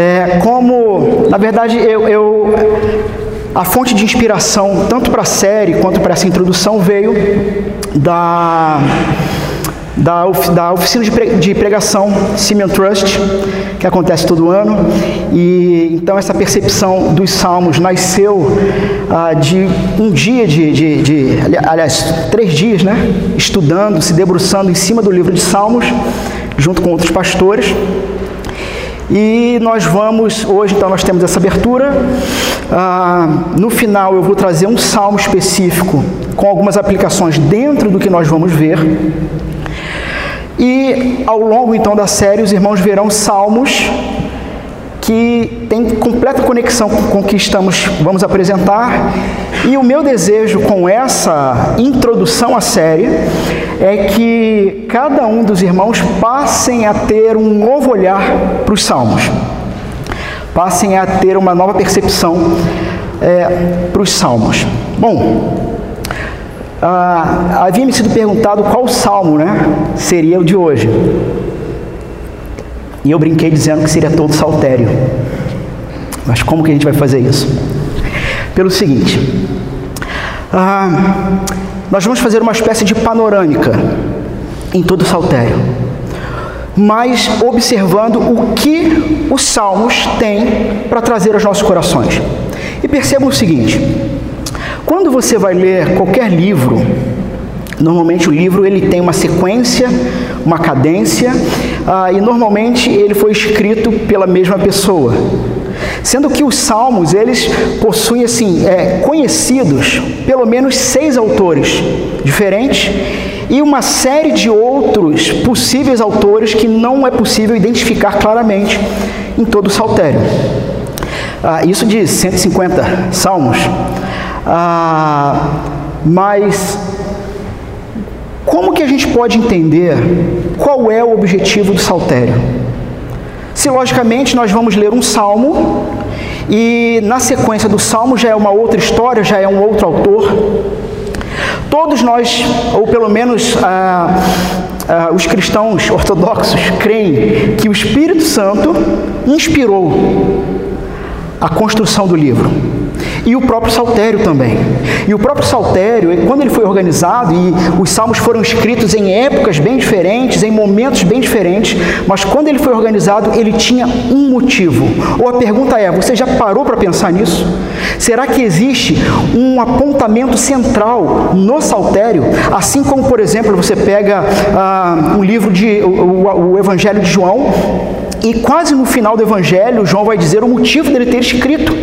É, como, na verdade, eu, eu a fonte de inspiração, tanto para a série quanto para essa introdução, veio da, da, da oficina de pregação Simeon Trust, que acontece todo ano. E então essa percepção dos salmos nasceu ah, de um dia de, de, de, aliás, três dias, né? Estudando, se debruçando em cima do livro de Salmos, junto com outros pastores. E nós vamos, hoje então nós temos essa abertura. Ah, no final eu vou trazer um salmo específico com algumas aplicações dentro do que nós vamos ver. E ao longo então da série os irmãos verão salmos que tem completa conexão com o que estamos vamos apresentar. E o meu desejo com essa introdução à série é que cada um dos irmãos passem a ter um novo olhar para os salmos, passem a ter uma nova percepção é, para os salmos. Bom, ah, havia me sido perguntado qual salmo né, seria o de hoje. E eu brinquei dizendo que seria todo saltério. Mas como que a gente vai fazer isso? Pelo seguinte, ah, nós vamos fazer uma espécie de panorâmica em todo saltério, mas observando o que os salmos têm para trazer aos nossos corações. E percebam o seguinte: quando você vai ler qualquer livro, normalmente o livro ele tem uma sequência, uma cadência, ah, e normalmente ele foi escrito pela mesma pessoa. Sendo que os salmos, eles possuem, assim, é, conhecidos, pelo menos seis autores diferentes e uma série de outros possíveis autores que não é possível identificar claramente em todo o saltério. Ah, isso de 150 salmos. Ah, mas como que a gente pode entender qual é o objetivo do saltério? Se logicamente nós vamos ler um salmo e na sequência do salmo já é uma outra história, já é um outro autor. Todos nós, ou pelo menos ah, ah, os cristãos ortodoxos, creem que o Espírito Santo inspirou a construção do livro. E o próprio saltério também. E o próprio saltério, quando ele foi organizado, e os salmos foram escritos em épocas bem diferentes, em momentos bem diferentes, mas quando ele foi organizado, ele tinha um motivo. Ou a pergunta é: você já parou para pensar nisso? Será que existe um apontamento central no saltério? Assim como, por exemplo, você pega ah, um livro de o, o, o Evangelho de João, e quase no final do Evangelho, João vai dizer o motivo dele ter escrito.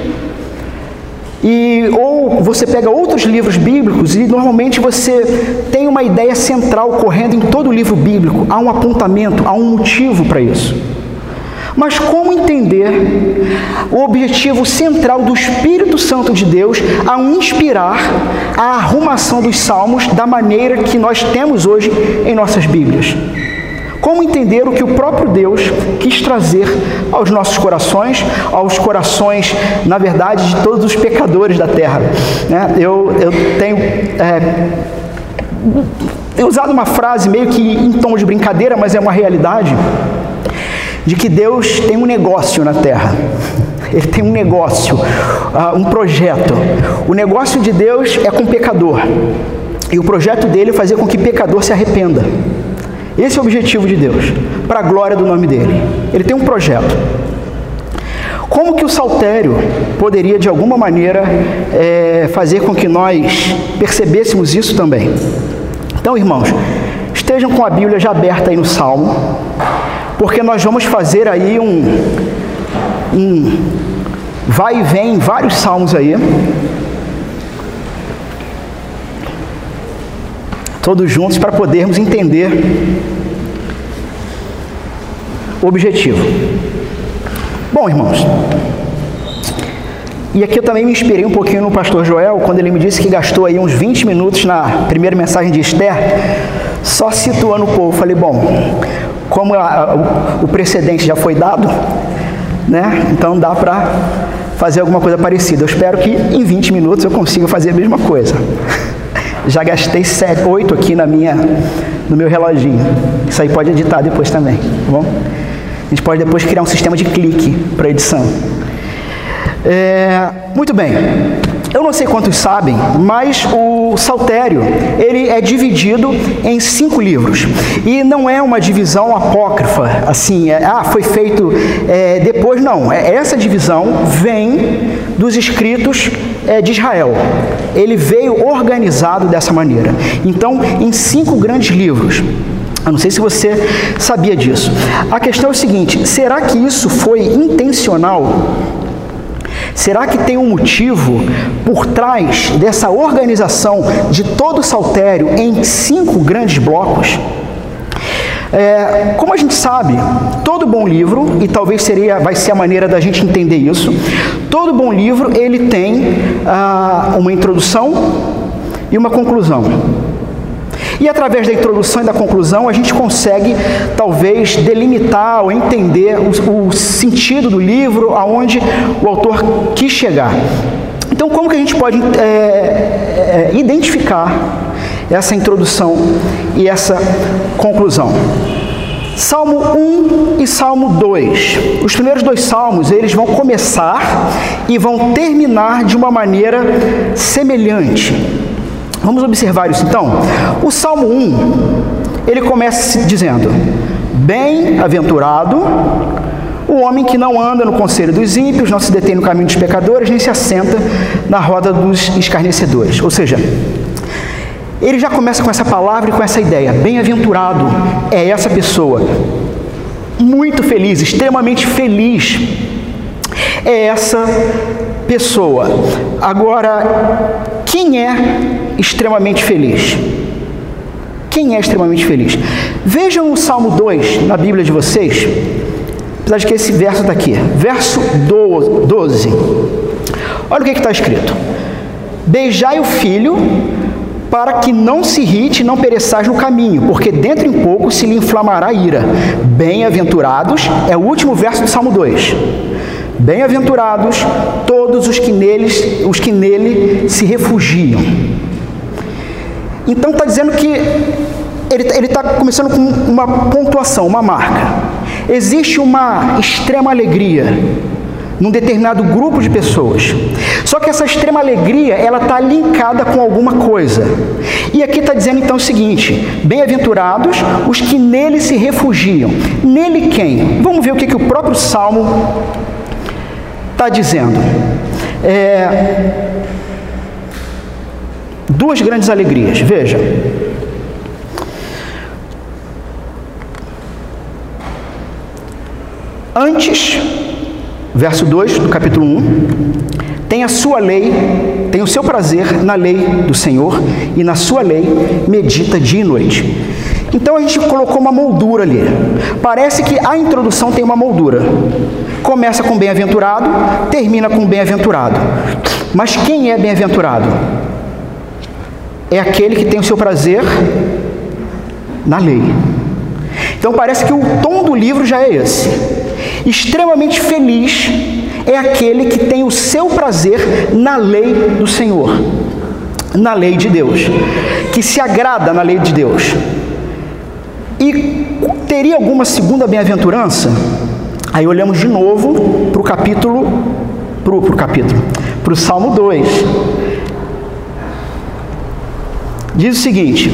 E ou você pega outros livros bíblicos e normalmente você tem uma ideia central correndo em todo o livro bíblico, há um apontamento, há um motivo para isso. Mas como entender o objetivo central do Espírito Santo de Deus ao inspirar a arrumação dos salmos da maneira que nós temos hoje em nossas Bíblias? Como entender o que o próprio Deus quis trazer aos nossos corações, aos corações, na verdade, de todos os pecadores da terra? Né? Eu, eu tenho. É, tenho usado uma frase meio que em tom de brincadeira, mas é uma realidade, de que Deus tem um negócio na terra. Ele tem um negócio, uh, um projeto. O negócio de Deus é com o pecador. E o projeto dele é fazer com que pecador se arrependa. Esse é o objetivo de Deus, para a glória do nome dele. Ele tem um projeto. Como que o saltério poderia, de alguma maneira, é, fazer com que nós percebêssemos isso também? Então, irmãos, estejam com a Bíblia já aberta aí no Salmo, porque nós vamos fazer aí um, um vai e vem, vários salmos aí, todos juntos para podermos entender o objetivo. Bom, irmãos, e aqui eu também me inspirei um pouquinho no pastor Joel, quando ele me disse que gastou aí uns 20 minutos na primeira mensagem de Esther, só situando o povo. Falei, bom, como a, o precedente já foi dado, né? Então dá para fazer alguma coisa parecida. Eu espero que em 20 minutos eu consiga fazer a mesma coisa. Já gastei sete, oito aqui na minha, no meu reloginho. Isso aí pode editar depois também, tá bom? A gente pode depois criar um sistema de clique para edição. É, muito bem. Eu não sei quantos sabem, mas o Saltério ele é dividido em cinco livros e não é uma divisão apócrifa, assim, é, ah, foi feito é, depois, não. É, essa divisão vem dos escritos é, de Israel. Ele veio organizado dessa maneira. Então, em cinco grandes livros. Eu não sei se você sabia disso. A questão é o seguinte: será que isso foi intencional? Será que tem um motivo por trás dessa organização de todo o saltério em cinco grandes blocos? É, como a gente sabe, todo bom livro, e talvez seria, vai ser a maneira da gente entender isso, todo bom livro ele tem ah, uma introdução e uma conclusão. E através da introdução e da conclusão, a gente consegue talvez delimitar ou entender o, o sentido do livro, aonde o autor quis chegar. Então, como que a gente pode é, é, identificar essa introdução e essa conclusão? Salmo 1 e Salmo 2. Os primeiros dois salmos, eles vão começar e vão terminar de uma maneira semelhante. Vamos observar isso então. O Salmo 1, ele começa dizendo: Bem-aventurado o homem que não anda no conselho dos ímpios, não se detém no caminho dos pecadores, nem se assenta na roda dos escarnecedores. Ou seja, ele já começa com essa palavra e com essa ideia. Bem-aventurado é essa pessoa. Muito feliz, extremamente feliz. É essa pessoa. Agora, quem é extremamente feliz? Quem é extremamente feliz? Vejam o Salmo 2 na Bíblia de vocês, apesar de que esse verso está aqui, verso 12. Olha o que está escrito: Beijai o filho, para que não se irrite e não pereçais no caminho, porque dentro em pouco se lhe inflamará a ira. Bem-aventurados, é o último verso do Salmo 2. Bem-aventurados todos os que, neles, os que nele se refugiam. Então está dizendo que ele está começando com uma pontuação, uma marca. Existe uma extrema alegria num determinado grupo de pessoas. Só que essa extrema alegria, ela está linkada com alguma coisa. E aqui está dizendo então o seguinte: bem-aventurados os que nele se refugiam. Nele quem? Vamos ver o que, que o próprio Salmo está dizendo. É, duas grandes alegrias. Veja. Antes, verso 2 do capítulo 1, tem a sua lei, tem o seu prazer na lei do Senhor e na sua lei medita dia e noite. Então a gente colocou uma moldura ali. Parece que a introdução tem uma moldura. Começa com bem-aventurado, termina com bem-aventurado. Mas quem é bem-aventurado? É aquele que tem o seu prazer na lei. Então parece que o tom do livro já é esse. Extremamente feliz é aquele que tem o seu prazer na lei do Senhor, na lei de Deus, que se agrada na lei de Deus. E teria alguma segunda bem-aventurança? Aí olhamos de novo para o capítulo, para o capítulo, para o Salmo 2. Diz o seguinte: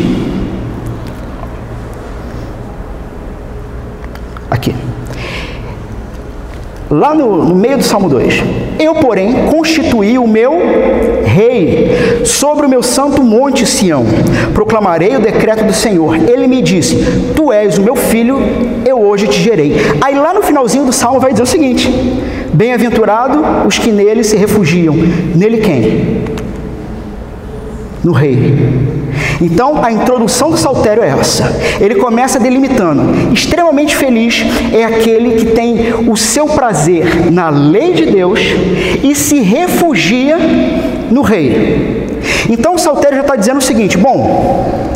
aqui, lá no, no meio do Salmo 2. Eu, porém, constituí o meu rei sobre o meu santo monte Sião. Proclamarei o decreto do Senhor. Ele me disse: Tu és o meu filho, eu hoje te gerei. Aí lá no finalzinho do salmo vai dizer o seguinte: Bem-aventurado os que nele se refugiam. Nele quem? No rei. Então, a introdução do saltério é essa. Ele começa delimitando: extremamente feliz é aquele que tem o seu prazer na lei de Deus e se refugia no rei. Então, o saltério já está dizendo o seguinte: bom,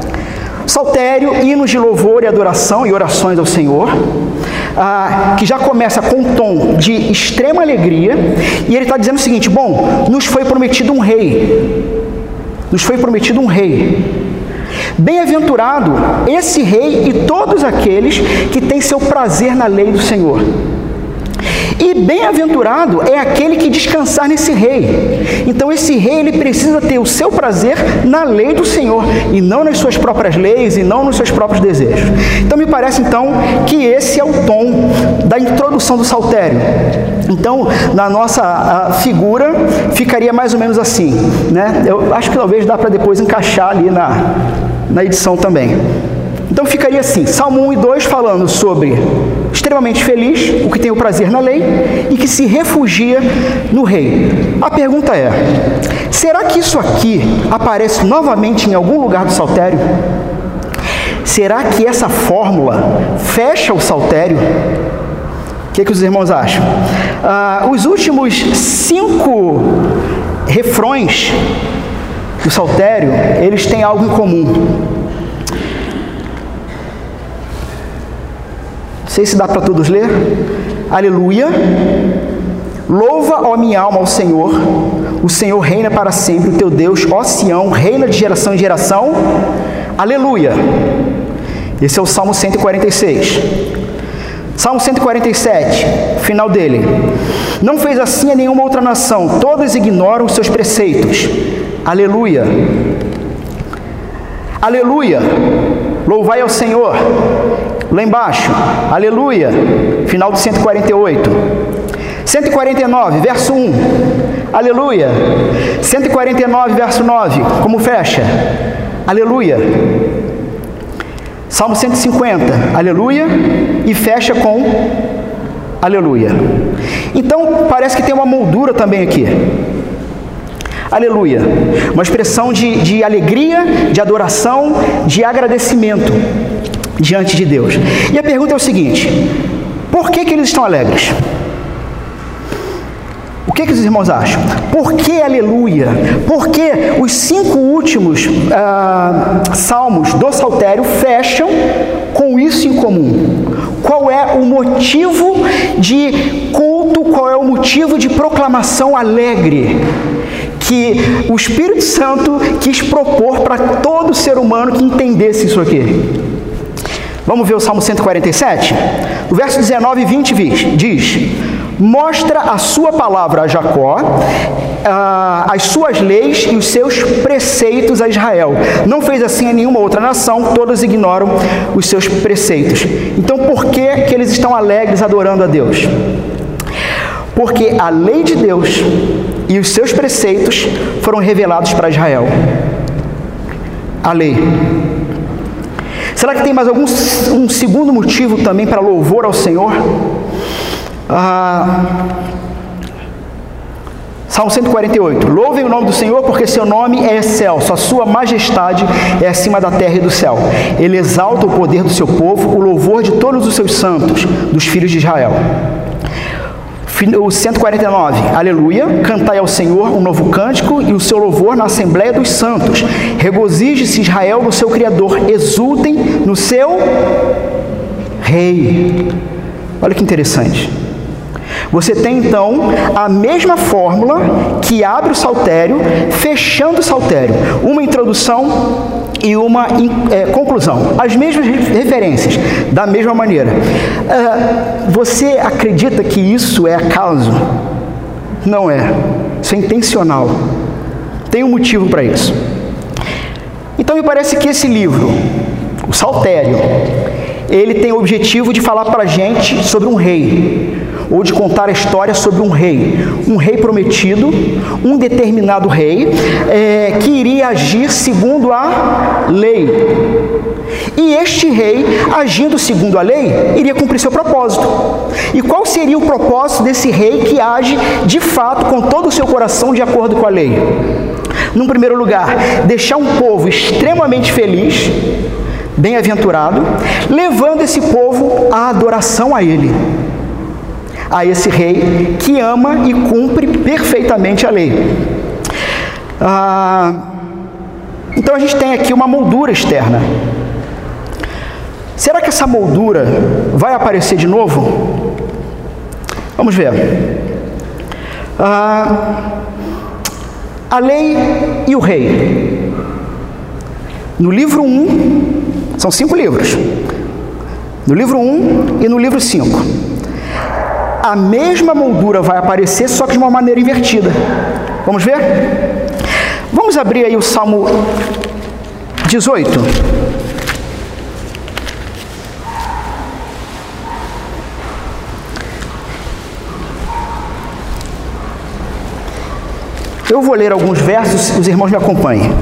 saltério, hinos de louvor e adoração e orações ao Senhor. Ah, que já começa com um tom de extrema alegria, e ele está dizendo o seguinte: bom, nos foi prometido um rei, nos foi prometido um rei. Bem-aventurado esse rei e todos aqueles que têm seu prazer na lei do Senhor. E bem-aventurado é aquele que descansar nesse rei. Então esse rei ele precisa ter o seu prazer na lei do Senhor e não nas suas próprias leis e não nos seus próprios desejos. Então me parece então que esse é o tom da introdução do saltério. Então, na nossa figura ficaria mais ou menos assim, né? Eu acho que talvez dá para depois encaixar ali na, na edição também. Então ficaria assim: Salmo 1 e 2 falando sobre extremamente feliz, o que tem o prazer na lei e que se refugia no rei. A pergunta é: será que isso aqui aparece novamente em algum lugar do saltério? Será que essa fórmula fecha o saltério? O que, que os irmãos acham? Ah, os últimos cinco refrões do saltério, eles têm algo em comum. sei se dá para todos ler. Aleluia. Louva, ó minha alma, ao Senhor. O Senhor reina para sempre, o teu Deus, ó Sião, reina de geração em geração. Aleluia. Esse é o Salmo 146. Salmo 147, final dele. Não fez assim a nenhuma outra nação, todas ignoram os seus preceitos. Aleluia. Aleluia. Louvai ao Senhor. Lá embaixo, aleluia, final do 148. 149, verso 1, aleluia. 149, verso 9, como fecha? Aleluia. Salmo 150, aleluia, e fecha com aleluia. Então, parece que tem uma moldura também aqui. Aleluia. Uma expressão de, de alegria, de adoração, de agradecimento diante de Deus. E a pergunta é o seguinte: por que, que eles estão alegres? O que, que os irmãos acham? Por que aleluia? Por que os cinco últimos ah, salmos do Saltério fecham com isso em comum? Qual é o motivo de culto? Qual é o motivo de proclamação alegre? Que o Espírito Santo quis propor para todo ser humano que entendesse isso aqui. Vamos ver o Salmo 147? O verso 19 e 20 diz: Mostra a sua palavra a Jacó, as suas leis e os seus preceitos a Israel. Não fez assim a nenhuma outra nação, todas ignoram os seus preceitos. Então, por que, que eles estão alegres adorando a Deus? Porque a lei de Deus e os seus preceitos foram revelados para Israel. A lei. Será que tem mais algum um segundo motivo também para louvor ao Senhor? Ah, Salmo 148. Louvem o nome do Senhor, porque seu nome é excelso, a sua majestade é acima da terra e do céu. Ele exalta o poder do seu povo, o louvor de todos os seus santos, dos filhos de Israel. O 149, aleluia, cantai ao Senhor um novo cântico e o seu louvor na Assembleia dos Santos. Regozije-se Israel no seu Criador, exultem no seu Rei. Olha que interessante. Você tem então a mesma fórmula que abre o saltério, fechando o saltério. Uma introdução e uma é, conclusão. As mesmas referências, da mesma maneira. Uh, você acredita que isso é acaso? Não é. Isso é intencional. Tem um motivo para isso. Então me parece que esse livro, o Saltério, ele tem o objetivo de falar para a gente sobre um rei, ou de contar a história sobre um rei, um rei prometido, um determinado rei, é, que iria agir segundo a lei. E este rei, agindo segundo a lei, iria cumprir seu propósito. E qual seria o propósito desse rei que age de fato com todo o seu coração de acordo com a lei? Num primeiro lugar, deixar um povo extremamente feliz, bem-aventurado, levando esse povo à adoração a ele a esse rei que ama e cumpre perfeitamente a lei. Ah, então a gente tem aqui uma moldura externa. Será que essa moldura vai aparecer de novo? Vamos ver. Ah, a lei e o rei. no livro 1, são cinco livros, no livro 1 e no livro 5. A mesma moldura vai aparecer, só que de uma maneira invertida. Vamos ver? Vamos abrir aí o Salmo 18. Eu vou ler alguns versos, os irmãos me acompanhem.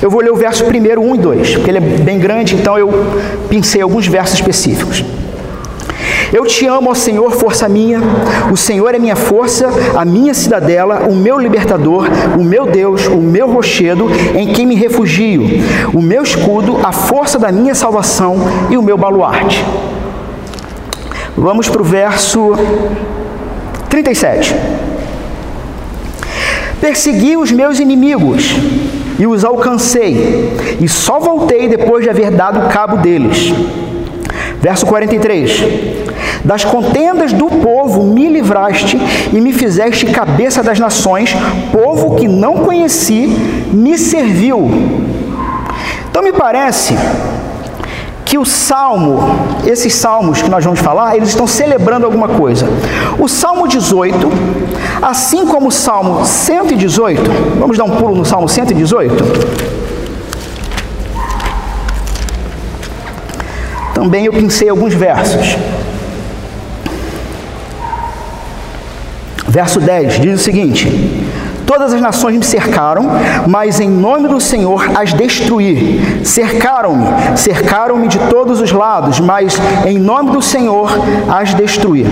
Eu vou ler o verso primeiro, 1 e 2, porque ele é bem grande, então eu pincei alguns versos específicos. Eu te amo, ó Senhor, força minha. O Senhor é minha força, a minha cidadela, o meu libertador, o meu Deus, o meu rochedo, em quem me refugio, o meu escudo, a força da minha salvação e o meu baluarte. Vamos para o verso 37. Persegui os meus inimigos e os alcancei, e só voltei depois de haver dado cabo deles. Verso 43: Das contendas do povo me livraste e me fizeste cabeça das nações, povo que não conheci me serviu. Então me parece que o salmo, esses salmos que nós vamos falar, eles estão celebrando alguma coisa. O salmo 18, assim como o salmo 118, vamos dar um pulo no salmo 118. Também eu pensei alguns versos. Verso 10 diz o seguinte: Todas as nações me cercaram, mas em nome do Senhor as destruí. Cercaram-me, cercaram-me de todos os lados, mas em nome do Senhor as destruí.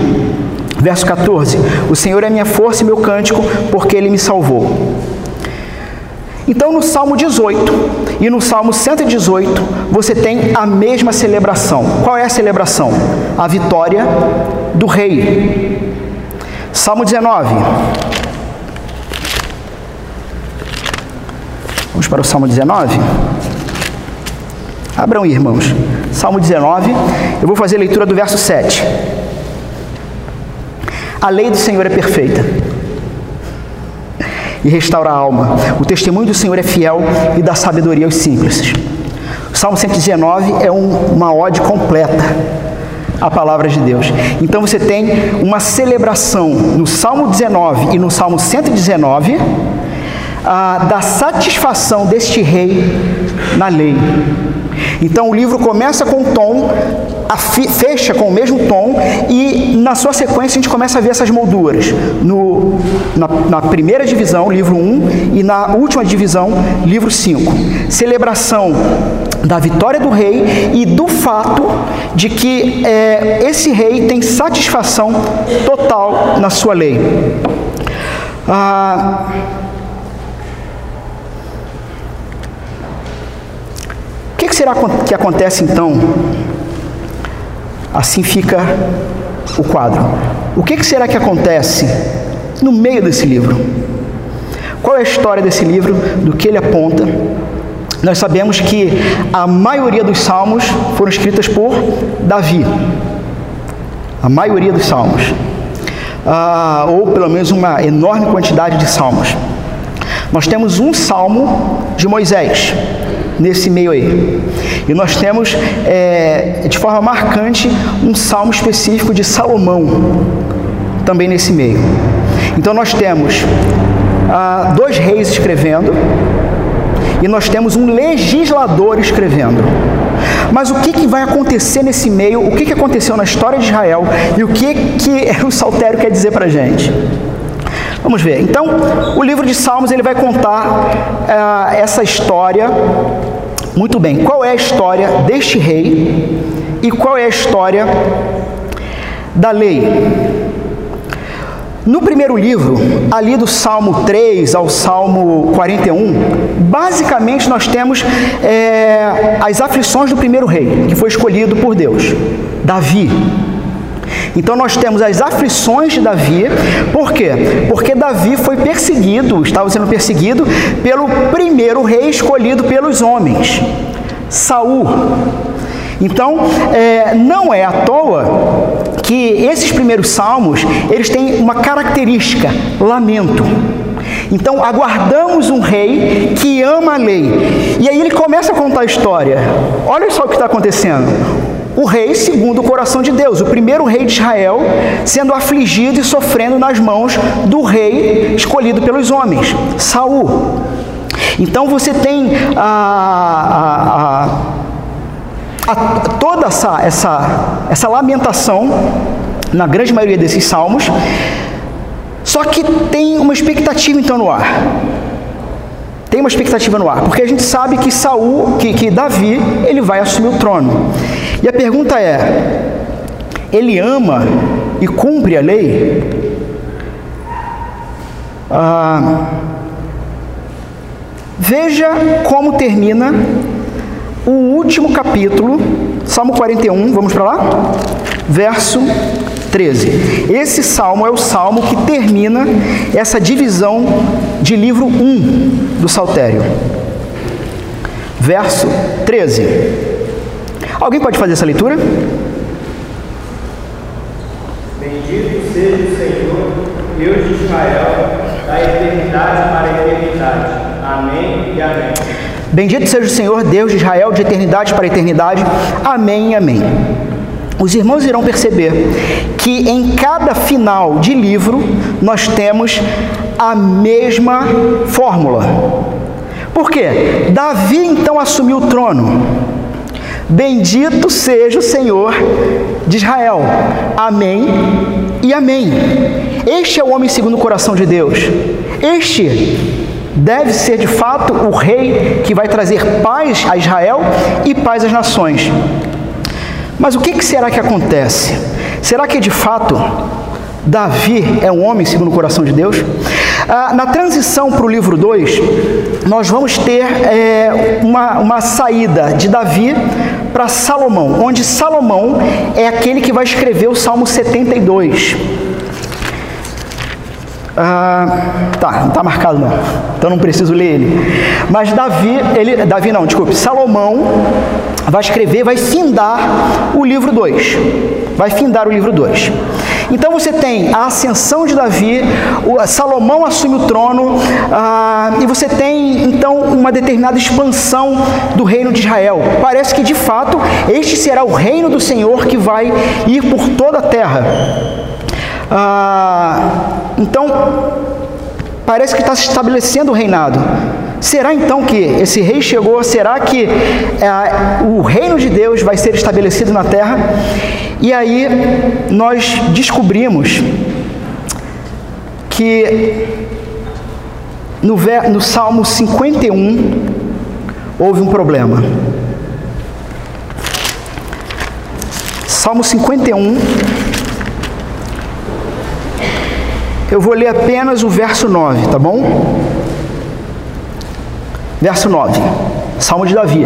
Verso 14: O Senhor é minha força e meu cântico, porque ele me salvou. Então, no Salmo 18 e no Salmo 118, você tem a mesma celebração. Qual é a celebração? A vitória do rei. Salmo 19. Vamos para o Salmo 19? Abram, irmãos. Salmo 19, eu vou fazer a leitura do verso 7. A lei do Senhor é perfeita e restaura a alma. O testemunho do Senhor é fiel e dá sabedoria aos simples. O Salmo 119 é um, uma ode completa à palavra de Deus. Então você tem uma celebração no Salmo 19 e no Salmo 119 ah, da satisfação deste rei na lei. Então o livro começa com um tom, fecha com o mesmo tom e na sua sequência a gente começa a ver essas molduras. No, na, na primeira divisão, livro 1, e na última divisão, livro 5. Celebração da vitória do rei e do fato de que é, esse rei tem satisfação total na sua lei. Ah, que, que será que acontece então? Assim fica o quadro. O que, que será que acontece no meio desse livro? Qual é a história desse livro? Do que ele aponta? Nós sabemos que a maioria dos salmos foram escritas por Davi. A maioria dos salmos. Ah, ou pelo menos uma enorme quantidade de salmos. Nós temos um salmo de Moisés, nesse meio aí. E nós temos, é, de forma marcante, um salmo específico de Salomão, também nesse meio. Então nós temos ah, dois reis escrevendo e nós temos um legislador escrevendo. Mas o que, que vai acontecer nesse meio? O que, que aconteceu na história de Israel e o que, que o Saltério quer dizer para a gente? Vamos ver. Então, o livro de Salmos ele vai contar uh, essa história. Muito bem. Qual é a história deste rei e qual é a história da lei? No primeiro livro, ali do Salmo 3 ao Salmo 41, basicamente nós temos é, as aflições do primeiro rei, que foi escolhido por Deus, Davi. Então nós temos as aflições de Davi, por quê? Porque Davi foi perseguido, estava sendo perseguido pelo primeiro rei escolhido pelos homens, Saul. Então, é, não é à toa que esses primeiros salmos, eles têm uma característica, lamento. Então, aguardamos um rei que ama a lei. E aí ele começa a contar a história. Olha só o que está acontecendo. O rei segundo o coração de Deus, o primeiro rei de Israel, sendo afligido e sofrendo nas mãos do rei escolhido pelos homens, Saul. Então você tem a, a, a, toda essa, essa, essa lamentação, na grande maioria desses salmos, só que tem uma expectativa então no ar. Tem uma expectativa no ar, porque a gente sabe que Saul, que, que Davi, ele vai assumir o trono. E a pergunta é: ele ama e cumpre a lei? Ah, veja como termina o último capítulo, Salmo 41, vamos para lá? Verso 13. Esse salmo é o salmo que termina essa divisão de livro 1 do Saltério. Verso 13. Alguém pode fazer essa leitura? Bendito seja o Senhor, Deus de Israel, da eternidade para a eternidade. Amém e amém. Bendito seja o Senhor, Deus de Israel, de eternidade para eternidade. Amém amém os irmãos irão perceber que em cada final de livro nós temos a mesma fórmula. Por quê? Davi então assumiu o trono. Bendito seja o Senhor de Israel. Amém e amém. Este é o homem segundo o coração de Deus. Este deve ser de fato o rei que vai trazer paz a Israel e paz às nações. Mas o que, será que acontece? Será que de fato Davi é um homem segundo o coração de Deus? Ah, na transição para o livro 2, nós vamos ter é, uma, uma saída de Davi para Salomão, onde Salomão é aquele que vai escrever o Salmo 72. Ah, tá, não está marcado não, então não preciso ler ele. Mas Davi, ele, Davi não, desculpe, Salomão vai escrever, vai findar o livro 2. Vai findar o livro 2. Então você tem a ascensão de Davi, Salomão assume o trono, ah, e você tem então uma determinada expansão do reino de Israel. Parece que de fato este será o reino do Senhor que vai ir por toda a terra. Ah, então parece que está se estabelecendo o reinado. Será então que esse rei chegou? Será que é, o reino de Deus vai ser estabelecido na terra? E aí nós descobrimos que no, no Salmo 51 houve um problema. Salmo 51. Eu vou ler apenas o verso 9, tá bom? Verso 9, Salmo de Davi.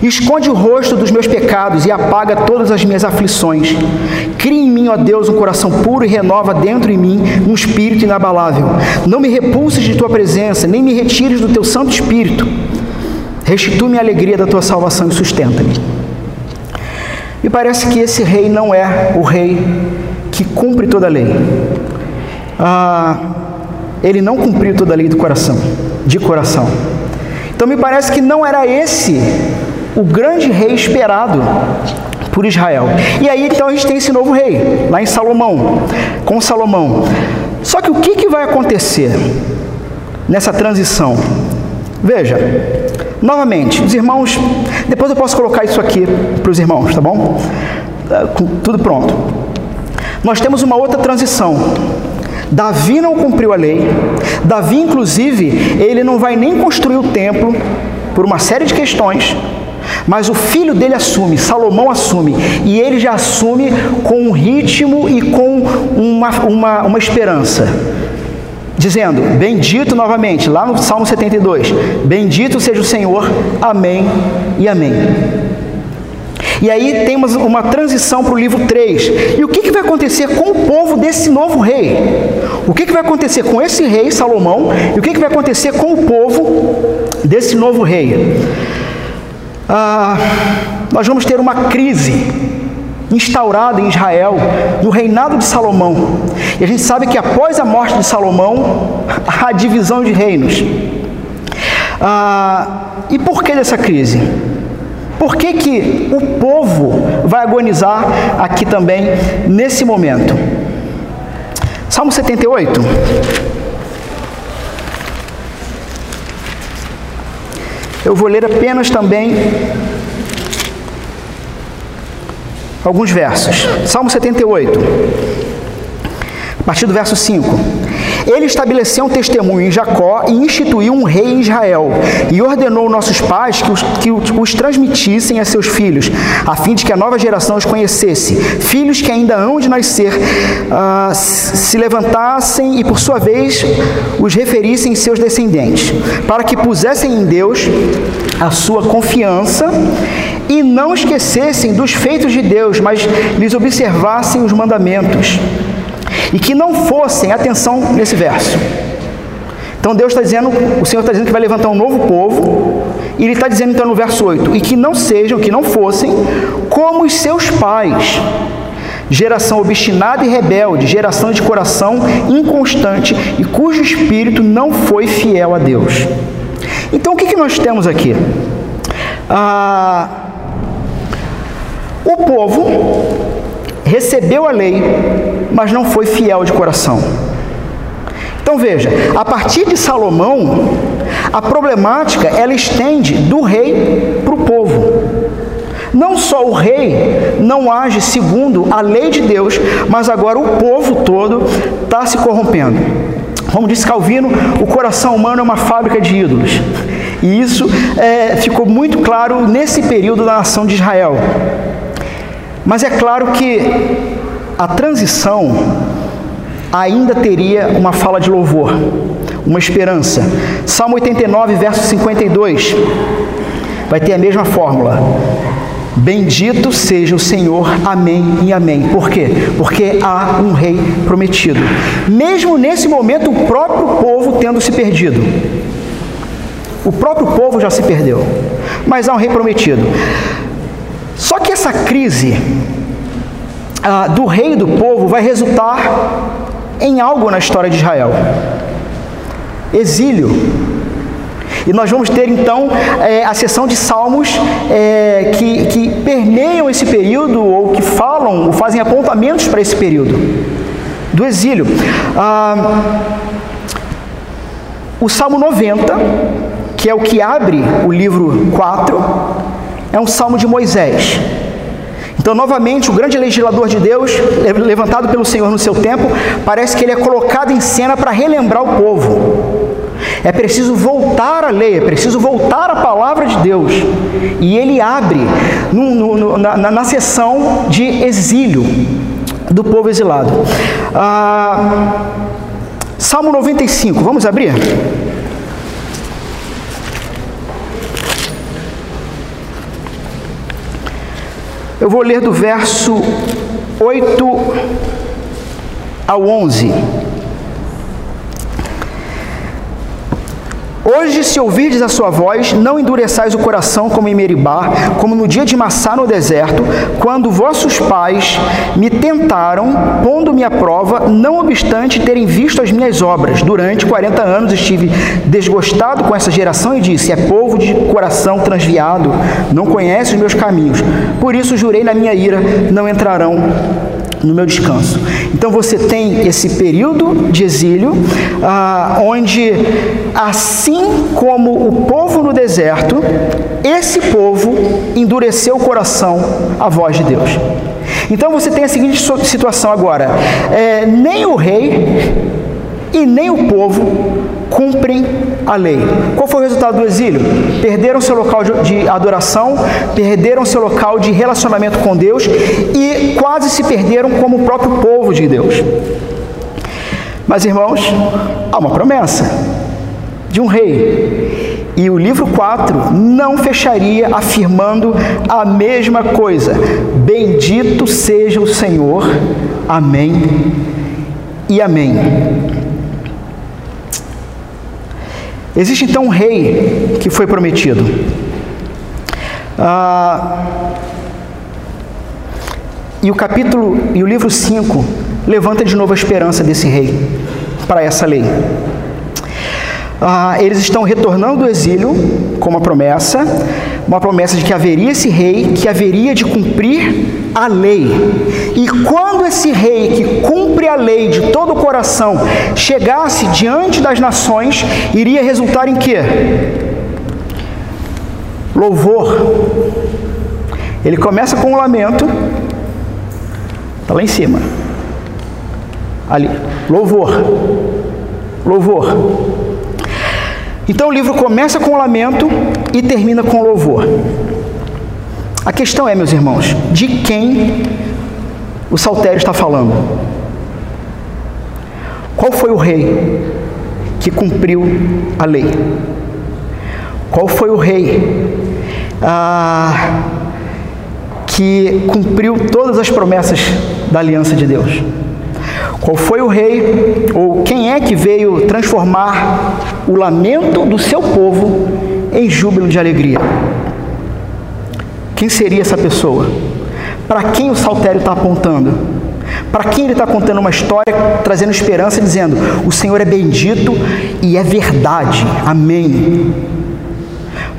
Esconde o rosto dos meus pecados e apaga todas as minhas aflições. Cria em mim, ó Deus, um coração puro e renova dentro em mim um espírito inabalável. Não me repulses de tua presença, nem me retires do teu Santo Espírito. Restitui-me a alegria da tua salvação e sustenta-me. Me parece que esse rei não é o rei que cumpre toda a lei. Ah, ele não cumpriu toda a lei do coração, de coração. Então me parece que não era esse o grande rei esperado por Israel. E aí então a gente tem esse novo rei, lá em Salomão, com Salomão. Só que o que, que vai acontecer nessa transição? Veja, novamente, os irmãos, depois eu posso colocar isso aqui para os irmãos, tá bom? Tá, tudo pronto. Nós temos uma outra transição Davi não cumpriu a lei. Davi, inclusive, ele não vai nem construir o templo por uma série de questões. Mas o filho dele assume, Salomão assume, e ele já assume com um ritmo e com uma, uma, uma esperança. Dizendo, bendito novamente, lá no Salmo 72, bendito seja o Senhor, amém e amém. E aí temos uma transição para o livro 3. E o que, que vai acontecer com o povo desse novo rei? O que, que vai acontecer com esse rei, Salomão? E o que, que vai acontecer com o povo desse novo rei? Ah, nós vamos ter uma crise instaurada em Israel no reinado de Salomão. E a gente sabe que após a morte de Salomão, há divisão de reinos. Ah, e por que dessa crise? Por que, que o povo vai agonizar aqui também nesse momento? Salmo 78. Eu vou ler apenas também alguns versos. Salmo 78, a partir do verso 5. Ele estabeleceu um testemunho em Jacó e instituiu um rei em Israel, e ordenou nossos pais que os, que os transmitissem a seus filhos, a fim de que a nova geração os conhecesse. Filhos que ainda hão de nascer uh, se levantassem e, por sua vez, os referissem seus descendentes, para que pusessem em Deus a sua confiança e não esquecessem dos feitos de Deus, mas lhes observassem os mandamentos e que não fossem, atenção nesse verso. Então Deus está dizendo, o Senhor está dizendo que vai levantar um novo povo, e Ele está dizendo então no verso 8: e que não sejam, que não fossem como os seus pais, geração obstinada e rebelde, geração de coração inconstante e cujo espírito não foi fiel a Deus. Então o que, que nós temos aqui? Ah, o povo recebeu a lei, mas não foi fiel de coração. Então veja, a partir de Salomão, a problemática ela estende do rei para o povo. Não só o rei não age segundo a lei de Deus, mas agora o povo todo está se corrompendo. Como disse Calvino, o coração humano é uma fábrica de ídolos. E isso é, ficou muito claro nesse período da nação de Israel. Mas é claro que a transição ainda teria uma fala de louvor, uma esperança. Salmo 89, verso 52, vai ter a mesma fórmula. Bendito seja o Senhor, amém e amém. Por quê? Porque há um rei prometido. Mesmo nesse momento, o próprio povo tendo se perdido. O próprio povo já se perdeu. Mas há um rei prometido. Só que essa crise ah, do rei do povo vai resultar em algo na história de Israel: exílio. E nós vamos ter então é, a sessão de salmos é, que, que permeiam esse período, ou que falam, ou fazem apontamentos para esse período do exílio. Ah, o Salmo 90, que é o que abre o livro 4, é um salmo de Moisés. Então, novamente, o grande legislador de Deus, levantado pelo Senhor no seu tempo, parece que ele é colocado em cena para relembrar o povo. É preciso voltar à lei, é preciso voltar à palavra de Deus. E ele abre no, no, na, na, sessão de exílio do povo exilado. Ah, Salmo 95, vamos abrir? Eu vou ler do verso 8 ao 11. Hoje, se ouvirdes a sua voz, não endureçais o coração como em Meribá, como no dia de Massá no deserto, quando vossos pais me tentaram, pondo-me à prova, não obstante terem visto as minhas obras. Durante 40 anos estive desgostado com essa geração e disse: É povo de coração transviado, não conhece os meus caminhos. Por isso jurei na minha ira: não entrarão no meu descanso. Então você tem esse período de exílio, ah, onde, assim como o povo no deserto, esse povo endureceu o coração à voz de Deus. Então você tem a seguinte situação agora: é, nem o rei e nem o povo cumprem a lei. Qual foi o resultado do exílio? Perderam seu local de adoração, perderam seu local de relacionamento com Deus e quase se perderam como o próprio povo de Deus. Mas irmãos, há uma promessa de um rei. E o livro 4 não fecharia afirmando a mesma coisa. Bendito seja o Senhor. Amém e amém. Existe então um rei que foi prometido. Ah, E o capítulo e o livro 5 levanta de novo a esperança desse rei para essa lei. Ah, eles estão retornando do exílio com uma promessa, uma promessa de que haveria esse rei, que haveria de cumprir a lei. E quando esse rei que cumpre a lei de todo o coração chegasse diante das nações, iria resultar em quê? Louvor. Ele começa com um lamento, está lá em cima. Ali, louvor. Louvor. Então o livro começa com lamento e termina com louvor. A questão é, meus irmãos, de quem o saltério está falando? Qual foi o rei que cumpriu a lei? Qual foi o rei ah, que cumpriu todas as promessas da aliança de Deus? Qual foi o rei, ou quem é que veio transformar o lamento do seu povo em júbilo de alegria? Quem seria essa pessoa? Para quem o saltério está apontando? Para quem ele está contando uma história, trazendo esperança, dizendo: O Senhor é bendito e é verdade. Amém.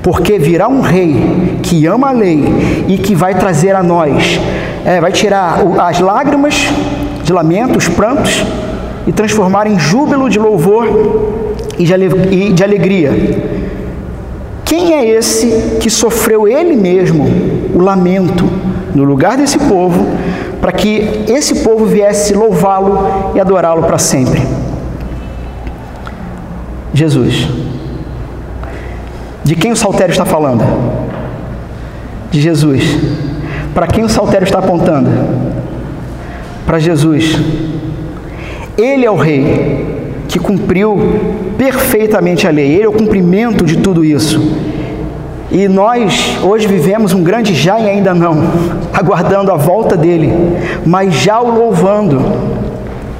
Porque virá um rei que ama a lei e que vai trazer a nós, é, vai tirar as lágrimas de lamentos, prantos e transformar em júbilo de louvor e de alegria. Quem é esse que sofreu ele mesmo o lamento no lugar desse povo, para que esse povo viesse louvá-lo e adorá-lo para sempre? Jesus. De quem o saltério está falando? De Jesus. Para quem o saltério está apontando? para Jesus. Ele é o rei que cumpriu perfeitamente a lei, ele é o cumprimento de tudo isso. E nós hoje vivemos um grande já e ainda não, aguardando a volta dele, mas já o louvando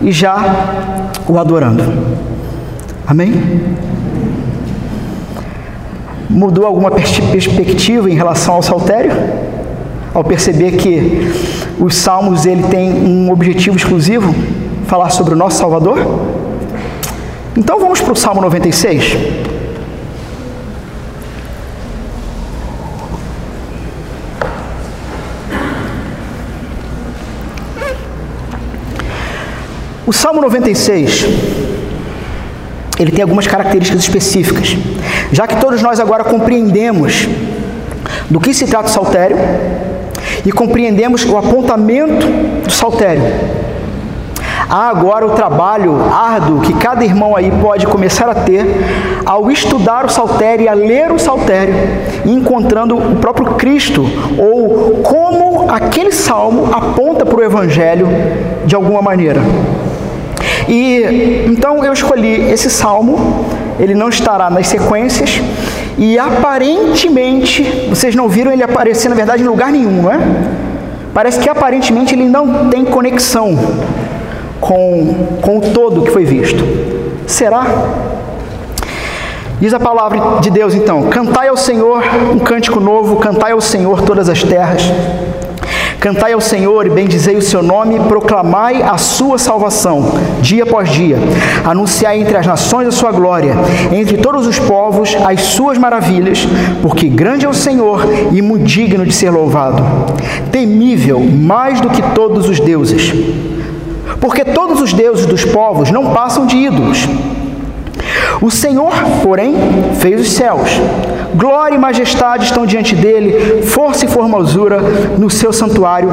e já o adorando. Amém? Mudou alguma perspectiva em relação ao saltério? Ao perceber que os salmos ele tem um objetivo exclusivo, falar sobre o nosso Salvador. Então vamos para o Salmo 96. O Salmo 96, ele tem algumas características específicas. Já que todos nós agora compreendemos do que se trata o saltério, e compreendemos o apontamento do saltério. Há agora o trabalho árduo que cada irmão aí pode começar a ter ao estudar o saltério e a ler o saltério, encontrando o próprio Cristo ou como aquele salmo aponta para o Evangelho de alguma maneira. E então eu escolhi esse salmo, ele não estará nas sequências, e aparentemente, vocês não viram ele aparecer, na verdade, em lugar nenhum, não é? Parece que aparentemente ele não tem conexão com, com o todo que foi visto. Será? Diz a palavra de Deus então: Cantai ao Senhor um cântico novo, cantai ao Senhor todas as terras. Cantai ao Senhor e bendizei o seu nome, proclamai a sua salvação, dia após dia. Anunciai entre as nações a sua glória, entre todos os povos as suas maravilhas, porque grande é o Senhor e muito digno de ser louvado. Temível mais do que todos os deuses. Porque todos os deuses dos povos não passam de ídolos. O Senhor, porém, fez os céus Glória e majestade estão diante dele, força e formosura no seu santuário.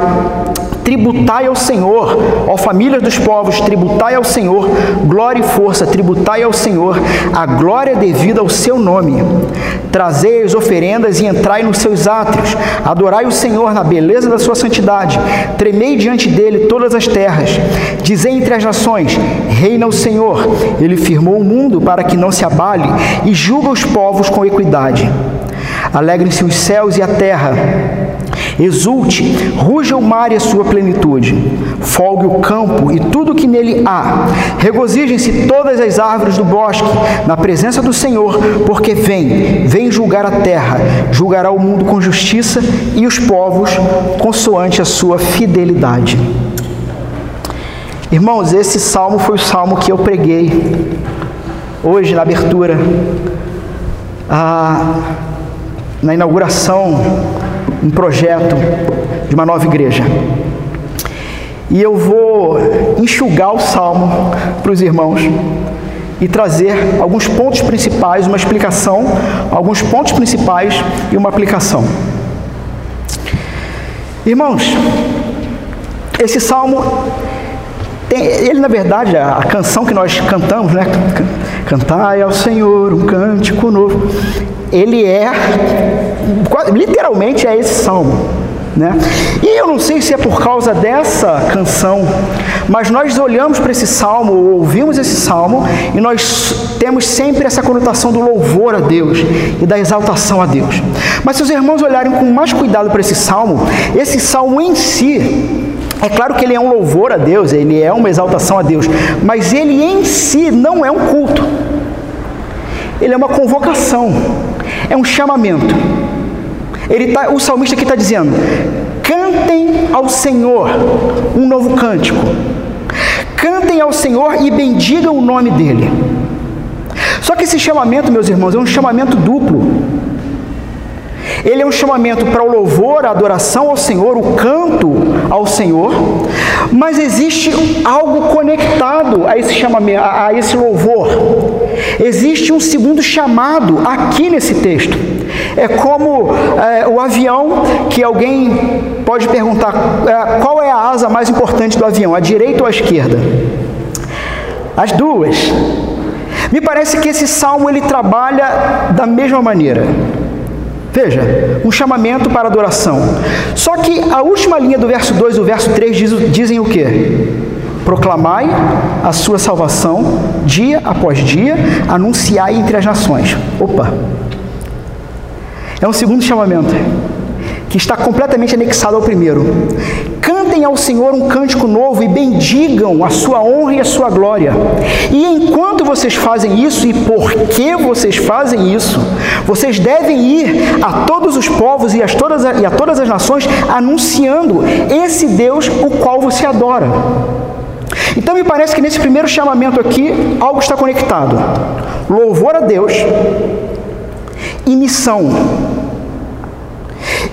Tributai ao Senhor, ó famílias dos povos, tributai ao Senhor, glória e força, tributai ao Senhor, a glória devida ao seu nome. Trazei as oferendas e entrai nos seus átrios, adorai o Senhor na beleza da sua santidade, tremei diante dele todas as terras. Dizei entre as nações: Reina o Senhor, ele firmou o mundo para que não se abale e julga os povos com equidade. Alegrem-se os céus e a terra Exulte, ruja o mar e a sua plenitude, folgue o campo e tudo que nele há. Regozijem-se todas as árvores do bosque na presença do Senhor, porque vem, vem julgar a terra, julgará o mundo com justiça e os povos consoante a sua fidelidade. Irmãos, esse salmo foi o salmo que eu preguei hoje na abertura, a, na inauguração, um projeto de uma nova igreja. E eu vou enxugar o salmo para os irmãos e trazer alguns pontos principais, uma explicação, alguns pontos principais e uma aplicação. Irmãos, esse salmo ele, na verdade, a, a, canção que nós cantamos, né? Cantai ao Senhor um cântico novo. Ele é, literalmente, é esse salmo. Né? E eu não sei se é por causa dessa canção, mas nós olhamos para esse salmo, ouvimos esse salmo, e nós temos sempre essa conotação do louvor a Deus e da exaltação a Deus. Mas se os irmãos olharem com mais cuidado para esse salmo, esse salmo em si, é claro que ele é um louvor a Deus, ele é uma exaltação a Deus, mas ele em si não é um culto. Ele é uma convocação, é um chamamento. Ele tá, o salmista aqui está dizendo: cantem ao Senhor um novo cântico. Cantem ao Senhor e bendigam o nome dele. Só que esse chamamento, meus irmãos, é um chamamento duplo. Ele é um chamamento para o louvor, a adoração ao Senhor, o canto ao Senhor, mas existe algo conectado a esse chamamento, a esse louvor. Existe um segundo chamado aqui nesse texto. É como é, o avião que alguém pode perguntar é, qual é a asa mais importante do avião, a direita ou a esquerda? As duas. Me parece que esse salmo ele trabalha da mesma maneira. Veja, um chamamento para adoração. Só que a última linha do verso 2 e o verso 3 diz, dizem o que? Proclamai a sua salvação dia após dia, anunciai entre as nações. Opa! É um segundo chamamento que está completamente anexado ao primeiro. Cantem ao Senhor um cântico novo e bendigam a sua honra e a sua glória. E enquanto vocês fazem isso, e porque vocês fazem isso, vocês devem ir a todos os povos e, as todas, e a todas as nações anunciando esse Deus o qual você adora. Então me parece que nesse primeiro chamamento aqui, algo está conectado: louvor a Deus e missão.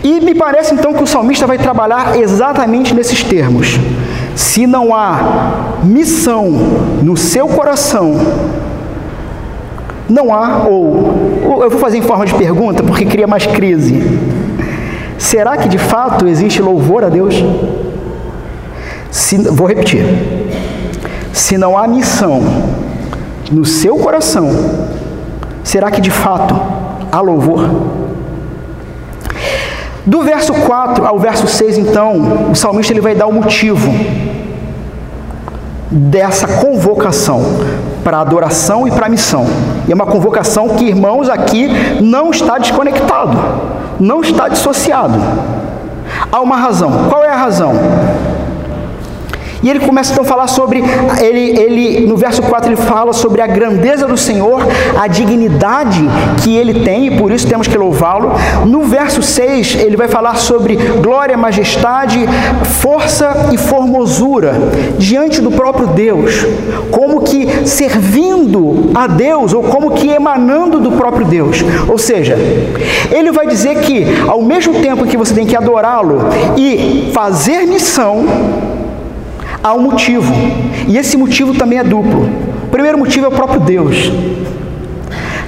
E me parece então que o salmista vai trabalhar exatamente nesses termos. Se não há missão no seu coração, não há, ou eu vou fazer em forma de pergunta porque cria mais crise. Será que de fato existe louvor a Deus? Se, vou repetir. Se não há missão no seu coração, será que de fato há louvor? Do verso 4 ao verso 6, então, o salmista ele vai dar o motivo dessa convocação para adoração e para missão. E é uma convocação que, irmãos, aqui não está desconectado, não está dissociado. Há uma razão. Qual é a razão? E ele começa então a falar sobre, ele, ele no verso 4 ele fala sobre a grandeza do Senhor, a dignidade que ele tem, e por isso temos que louvá-lo. No verso 6 ele vai falar sobre glória, majestade, força e formosura diante do próprio Deus, como que servindo a Deus, ou como que emanando do próprio Deus. Ou seja, ele vai dizer que ao mesmo tempo que você tem que adorá-lo e fazer missão, há um motivo. E esse motivo também é duplo. O primeiro motivo é o próprio Deus.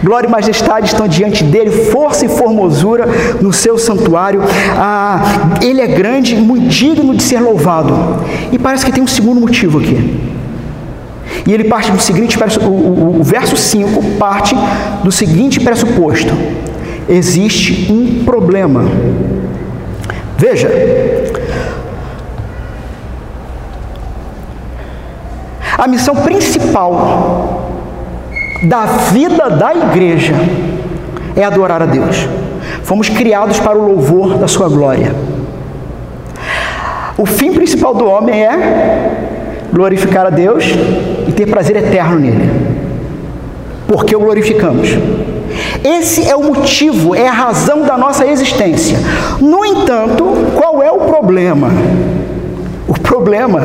Glória e majestade estão diante dele, força e formosura no seu santuário. Ah, ele é grande, muito digno de ser louvado. E parece que tem um segundo motivo aqui. E ele parte do seguinte, o, o, o verso 5 parte do seguinte pressuposto: existe um problema. Veja, A missão principal da vida da igreja é adorar a Deus. Fomos criados para o louvor da Sua glória. O fim principal do homem é glorificar a Deus e ter prazer eterno nele. Porque o glorificamos. Esse é o motivo, é a razão da nossa existência. No entanto, qual é o problema? Problema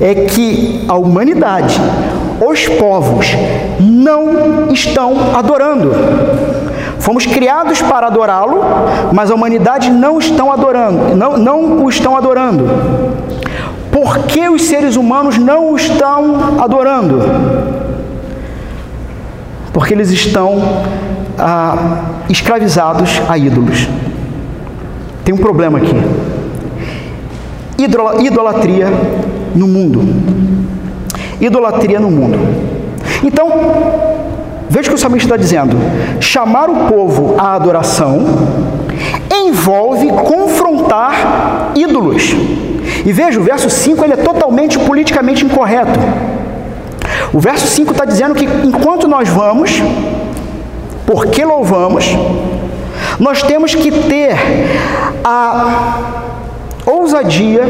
é que a humanidade, os povos, não estão adorando. Fomos criados para adorá-lo, mas a humanidade não estão adorando, não, não o estão adorando. Por que os seres humanos não o estão adorando? Porque eles estão ah, escravizados a ídolos. Tem um problema aqui. Idolatria no mundo. Idolatria no mundo. Então, veja o que o salmista está dizendo: chamar o povo à adoração envolve confrontar ídolos. E veja, o verso 5 ele é totalmente politicamente incorreto. O verso 5 está dizendo que enquanto nós vamos, porque louvamos, nós temos que ter a ousadia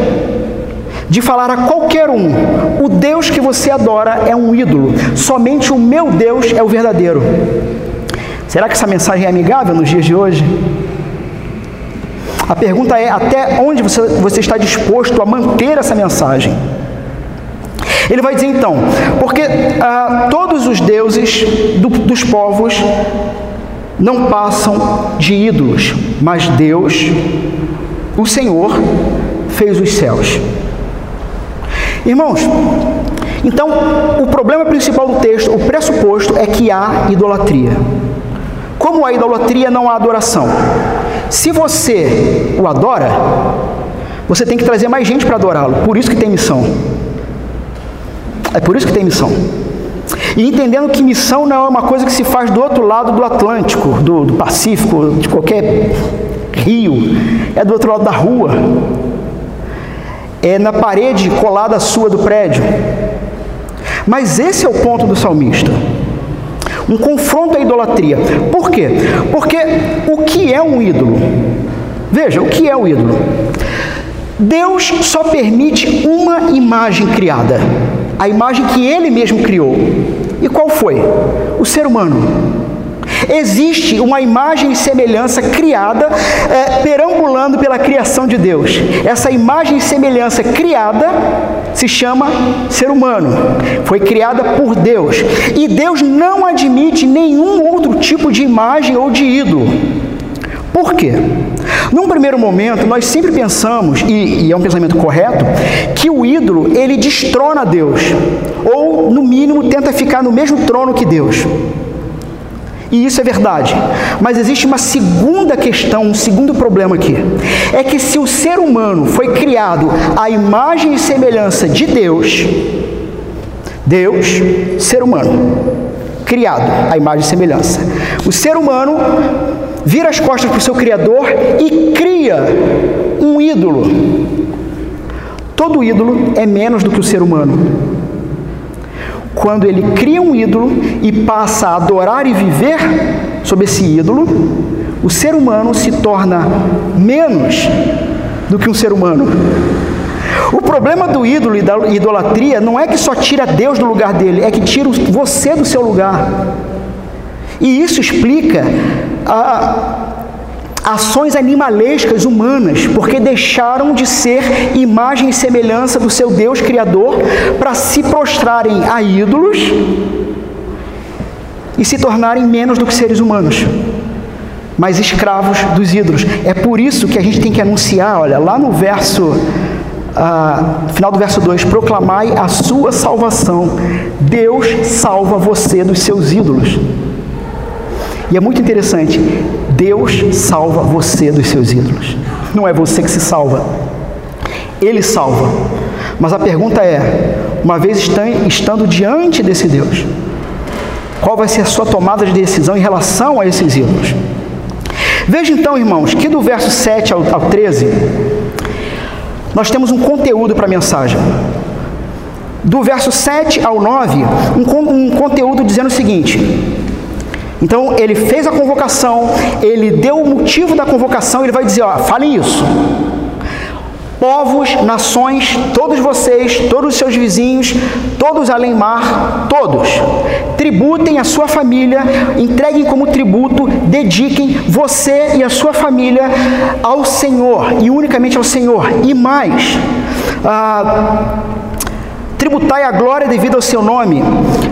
de falar a qualquer um: o Deus que você adora é um ídolo, somente o meu Deus é o verdadeiro. Será que essa mensagem é amigável nos dias de hoje? A pergunta é: até onde você, você está disposto a manter essa mensagem? Ele vai dizer então, porque ah, todos os deuses do, dos povos não passam de ídolos, mas Deus, o Senhor, fez os céus. Irmãos, então o problema principal do texto, o pressuposto é que há idolatria. Como há idolatria, não há adoração. Se você o adora, você tem que trazer mais gente para adorá-lo. Por isso que tem missão. É por isso que tem missão. E entendendo que missão não é uma coisa que se faz do outro lado do Atlântico, do, do Pacífico, de qualquer rio, é do outro lado da rua, é na parede colada à sua do prédio. Mas esse é o ponto do salmista. Um confronto à idolatria. Por quê? Porque o que é um ídolo? Veja, o que é o ídolo? Deus só permite uma imagem criada, a imagem que ele mesmo criou. E qual foi? O ser humano. Existe uma imagem e semelhança criada, é, perambulando pela criação de Deus. Essa imagem e semelhança criada se chama ser humano. Foi criada por Deus. E Deus não admite nenhum outro tipo de imagem ou de ídolo. Por quê? Num primeiro momento, nós sempre pensamos, e, e, é um pensamento correto, que o ídolo ele destrona Deus, ou no mínimo tenta ficar no mesmo trono que Deus. E isso é verdade. Mas existe uma segunda questão, um segundo problema aqui. É que se o ser humano foi criado à imagem e semelhança de Deus, Deus, ser humano, criado à imagem e semelhança. O ser humano vira as costas para o seu Criador e cria um ídolo. Todo ídolo é menos do que o ser humano quando ele cria um ídolo e passa a adorar e viver sob esse ídolo, o ser humano se torna menos do que um ser humano. O problema do ídolo e da idolatria não é que só tira Deus do lugar dele, é que tira você do seu lugar. E isso explica a, ações animalescas humanas, porque deixaram de ser imagem e semelhança do seu Deus Criador para se prostrarem a ídolos e se tornarem menos do que seres humanos, mas escravos dos ídolos. É por isso que a gente tem que anunciar, olha, lá no verso. Ah, final do verso 2: proclamai a sua salvação. Deus salva você dos seus ídolos. E é muito interessante, Deus salva você dos seus ídolos. Não é você que se salva. Ele salva. Mas a pergunta é: uma vez estando diante desse Deus, qual vai ser a sua tomada de decisão em relação a esses ídolos? Veja então, irmãos, que do verso 7 ao, 13, nós temos um conteúdo para a mensagem. Do verso 7 ao 9, um, um conteúdo dizendo o seguinte: então ele fez a convocação, ele deu o motivo da convocação, ele vai dizer, ó, fale isso. povos, nações, todos vocês, todos os seus vizinhos, todos além mar, todos, tributem a sua família, entreguem como tributo, dediquem você e a sua família ao Senhor e unicamente ao Senhor. E mais, ah, tributai a glória devida ao seu nome,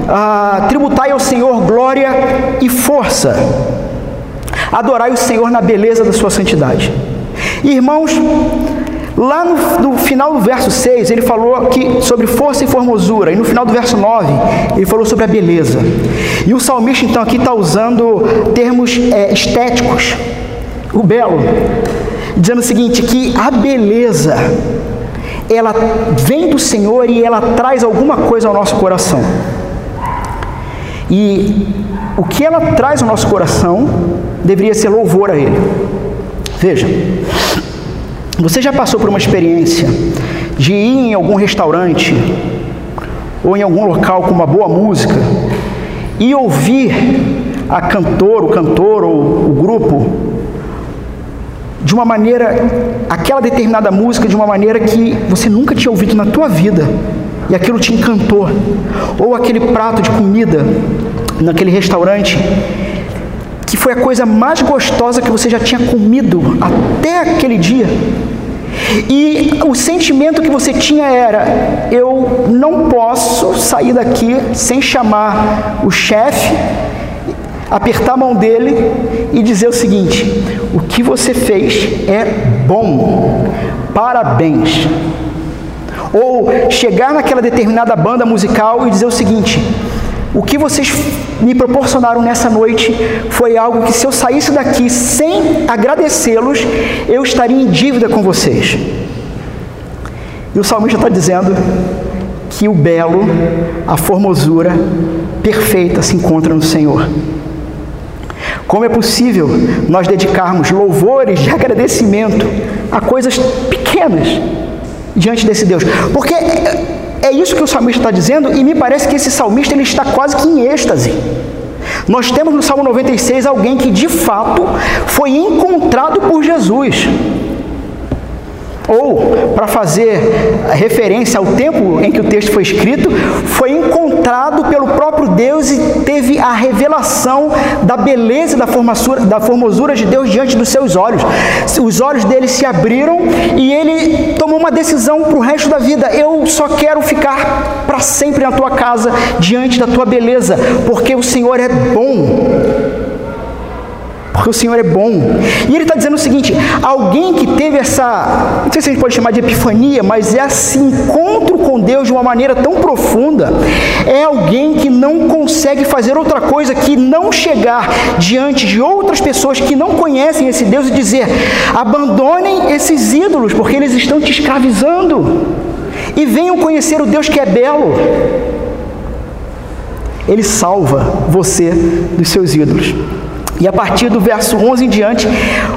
ah, tributai ao Senhor glória e força, adorai o Senhor na beleza da sua santidade. Irmãos, Lá no, no, final do verso 6, ele falou que, sobre força e formosura, e no final do verso 9, ele falou sobre a beleza. E o salmista, então, aqui está usando termos é, estéticos, o belo, dizendo o seguinte: que a beleza, ela vem do Senhor e ela traz alguma coisa ao nosso coração. E o que ela traz ao nosso coração deveria ser louvor a Ele. Veja, você já passou por uma experiência de ir em algum restaurante ou em algum local com uma boa música e ouvir a cantor, o cantor ou o grupo de uma maneira, aquela determinada música de uma maneira que você nunca tinha ouvido na tua vida e aquilo te encantou, ou aquele prato de comida naquele restaurante que foi a coisa mais gostosa que você já tinha comido até aquele dia. E o sentimento que você tinha era: eu não posso sair daqui sem chamar o chefe, apertar a mão dele e dizer o seguinte: o que você fez é bom, parabéns. Ou chegar naquela determinada banda musical e dizer o seguinte: o que vocês me proporcionaram nessa noite foi algo que, se eu saísse daqui sem agradecê-los, eu estaria em dívida com vocês. E o salmista está dizendo que o belo, a formosura perfeita se encontra no Senhor. Como é possível nós dedicarmos louvores de agradecimento a coisas pequenas diante desse Deus? Porque é isso que o salmista está dizendo, e me parece que esse salmista ele está quase que em êxtase. Nós temos no Salmo 96 alguém que de fato foi encontrado por Jesus. Ou, para fazer referência ao tempo em que o texto foi escrito, foi encontrado pelo próprio Deus e teve a revelação da beleza da formosura, da formosura de Deus diante dos seus olhos. Os olhos dele se abriram e ele tomou uma decisão para o resto da vida: eu só quero ficar para sempre na tua casa, diante da tua beleza, porque o Senhor é bom porque o Senhor é bom. E ele está dizendo o seguinte: alguém que teve essa, não sei se a gente pode chamar de epifania, mas é esse encontro com Deus de uma maneira tão profunda, é alguém que não consegue fazer outra coisa que não chegar diante de outras pessoas que não conhecem esse Deus e dizer: abandonem esses ídolos, porque eles estão te escravizando, e venham conhecer o Deus que é belo. Ele salva você dos seus ídolos. E a partir do verso 11 em diante,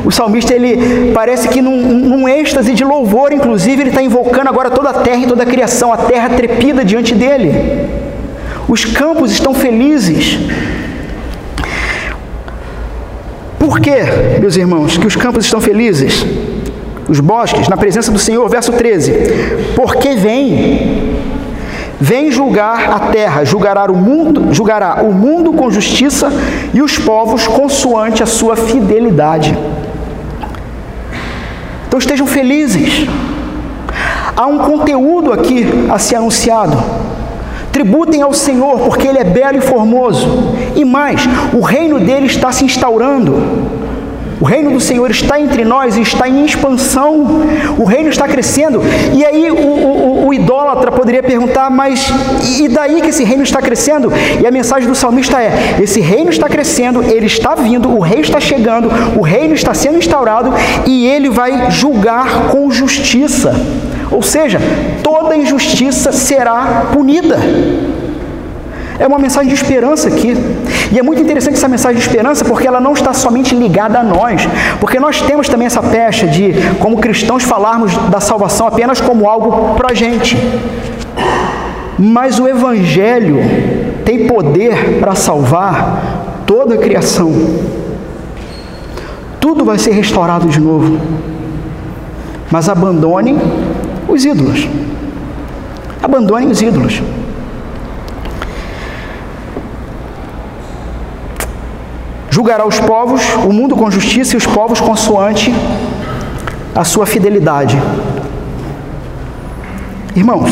o salmista ele parece que num, num êxtase de louvor, inclusive, ele está invocando agora toda a terra e toda a criação, a terra trepida diante dele. Os campos estão felizes. Por que, meus irmãos, que os campos estão felizes? Os bosques, na presença do Senhor, verso 13. Porque vem Vem julgar a terra, julgará o mundo, julgará o mundo com justiça e os povos consoante a sua fidelidade. Então estejam felizes. Há um conteúdo aqui a ser anunciado. Tributem ao Senhor, porque Ele é belo e formoso. E mais, o reino dele está se instaurando. O reino do Senhor está entre nós e está em expansão. O reino está crescendo. E aí o, o, o, idólatra poderia perguntar, mas e daí que esse reino está crescendo? E a mensagem do salmista é: esse reino está crescendo, ele está vindo, o rei está chegando, o reino está sendo instaurado e ele vai julgar com justiça. Ou seja, toda injustiça será punida. É uma mensagem de esperança aqui. E é muito interessante essa mensagem de esperança porque ela não está somente ligada a nós. Porque nós temos também essa pecha de, como cristãos, falarmos da salvação apenas como algo para a gente. Mas o Evangelho tem poder para salvar toda a criação. Tudo vai ser restaurado de novo. mas abandonem os ídolos. Abandonem os ídolos. Julgará os povos, o mundo com justiça e os povos consoante a sua fidelidade. Irmãos,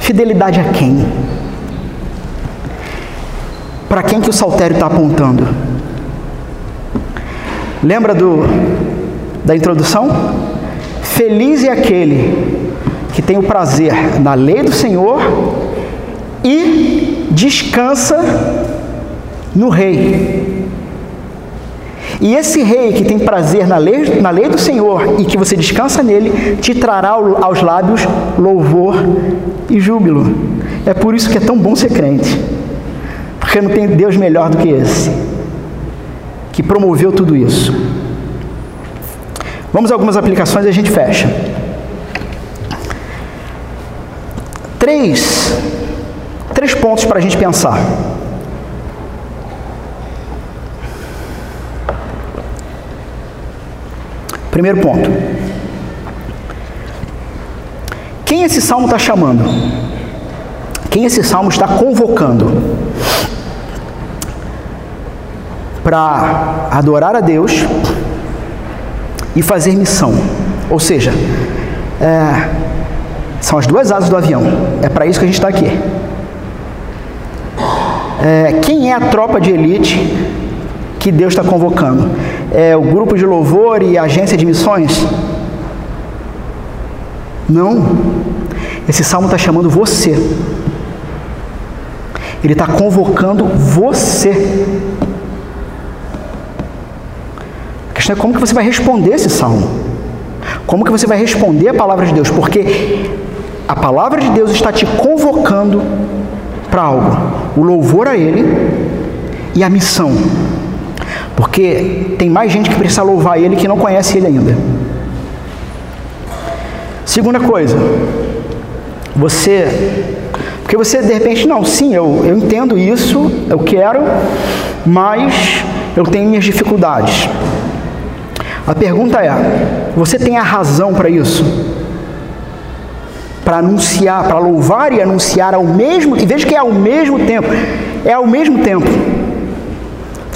fidelidade a quem? Para quem que o saltério está apontando? Lembra do, da introdução? Feliz é aquele que tem o prazer na lei do Senhor e descansa no rei. E esse rei que tem prazer na lei, na lei do Senhor e que você descansa nele, te trará aos lábios louvor e júbilo. É por isso que é tão bom ser crente. Porque não tem Deus melhor do que esse, que promoveu tudo isso. Vamos a algumas aplicações e a gente fecha. Três, três pontos para a gente pensar. Primeiro ponto. Quem esse salmo está chamando? Quem esse salmo está convocando? Para adorar a Deus e fazer missão. Ou seja, é, são as duas asas do avião. É para isso que a gente está aqui. É, quem é a tropa de elite que Deus está convocando? É o grupo de louvor e a agência de missões? Não. Esse salmo está chamando você. Ele está convocando você. A questão é como que você vai responder esse salmo. Como que você vai responder a palavra de Deus? Porque a palavra de Deus está te convocando para algo. O louvor a Ele e a missão. Porque tem mais gente que precisa louvar Ele que não conhece Ele ainda. Segunda coisa, você. Porque você de repente, não, sim, eu, eu entendo isso, eu quero, mas eu tenho minhas dificuldades. A pergunta é: você tem a razão para isso? Para anunciar, para louvar e anunciar ao mesmo, e veja que é ao mesmo tempo, é ao mesmo tempo.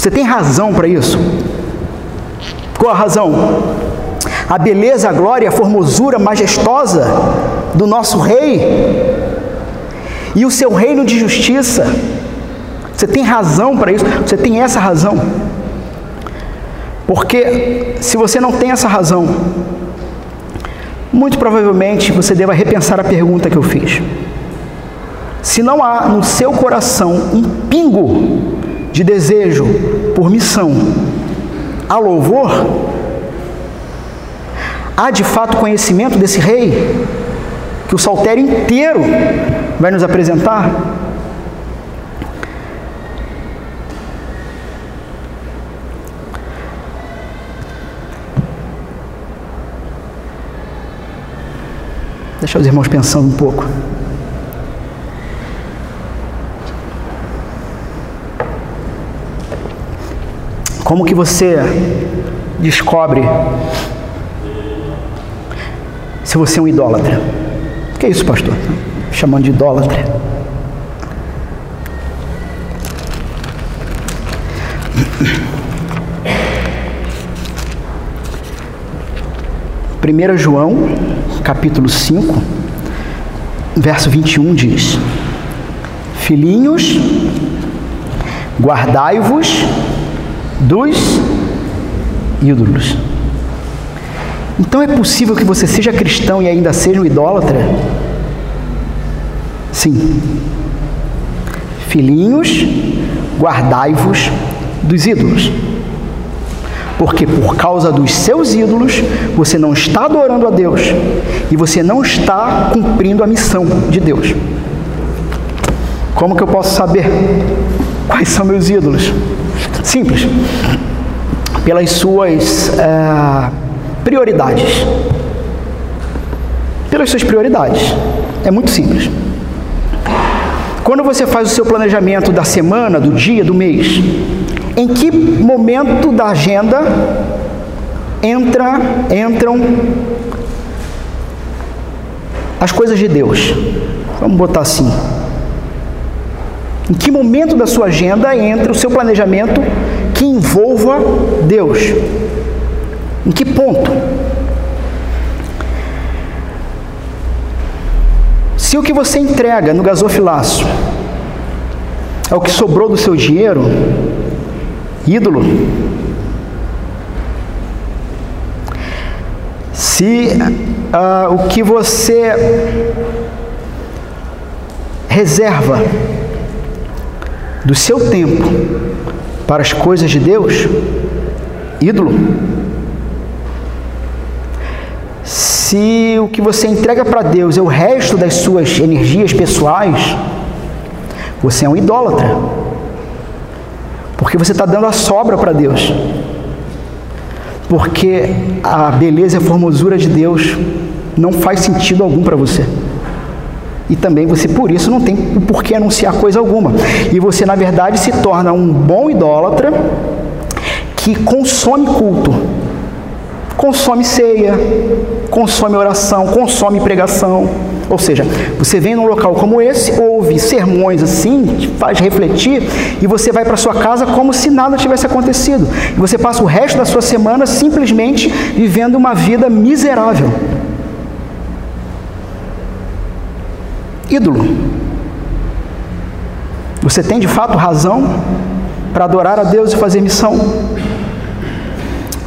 Você tem razão para isso? Qual a razão? A beleza, a glória, a formosura majestosa do nosso rei e o seu reino de justiça. Você tem razão para isso? Você tem essa razão? Porque se você não tem essa razão, muito provavelmente você deva repensar a pergunta que eu fiz. Se não há no seu coração um pingo de desejo por missão, a louvor, há de fato conhecimento desse rei que o saltério inteiro vai nos apresentar? Deixa os irmãos pensando um pouco. Como que você descobre se você é um idólatra? O que é isso, pastor? Chamando de idólatra. Primeira João capítulo 5, verso 21 diz: Filhinhos, guardai-vos dos ídolos. Então é possível que você seja cristão e ainda seja um idólatra? Sim. Filhinhos, guardai-vos dos ídolos porque por causa dos seus ídolos você não está adorando a Deus e você não está cumprindo a missão de Deus. Como que eu posso saber quais são meus ídolos? Simples, pelas suas é, prioridades. Pelas suas prioridades. É muito simples. Quando você faz o seu planejamento da semana, do dia, do mês, em que momento da agenda entra, entram as coisas de Deus. Vamos botar assim. Em que momento da sua agenda entra o seu planejamento que envolva Deus? Em que ponto? Se o que você entrega no gasofilaço é o que sobrou do seu dinheiro, ídolo, se uh, o que você reserva do seu tempo para as coisas de Deus, ídolo, se o que você entrega para Deus é o resto das suas energias pessoais, você é um idólatra. Porque você está dando a sobra para Deus. Porque a beleza e a formosura de Deus não faz sentido algum para você. E também você, por isso, não tem o porquê anunciar coisa alguma. E você, na verdade, se torna um bom idólatra que consome culto consome ceia, consome oração, consome pregação. Ou seja, você vem num local como esse, ouve sermões assim, faz refletir, e você vai para sua casa como se nada tivesse acontecido. E você passa o resto da sua semana simplesmente vivendo uma vida miserável. Ídolo. Você tem de fato razão para adorar a Deus e fazer missão?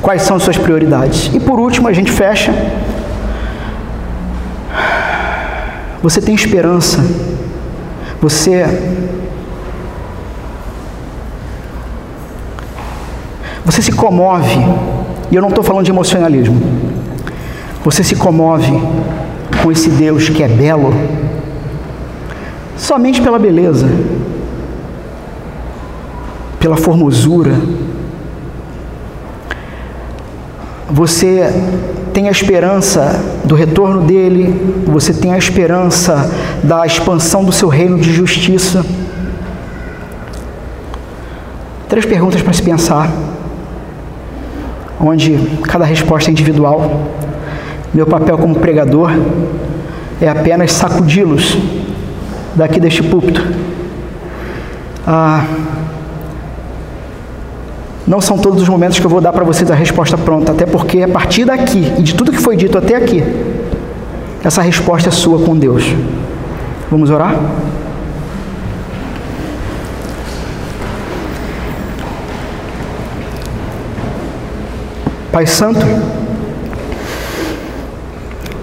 Quais são suas prioridades? E por último, a gente fecha. Você tem esperança. Você Você se comove, e eu não estou falando de emocionalismo. Você se comove com esse Deus que é belo somente pela beleza, pela formosura, você tem a esperança do retorno dele, você tem a esperança da expansão do seu reino de justiça. Três perguntas para se pensar, onde cada resposta é individual. Meu papel como pregador é apenas sacudi-los daqui deste púlpito. Ah, não são todos os momentos que eu vou dar para vocês a resposta pronta, até porque a partir daqui e de tudo que foi dito até aqui, essa resposta é sua com Deus. Vamos orar? Pai Santo,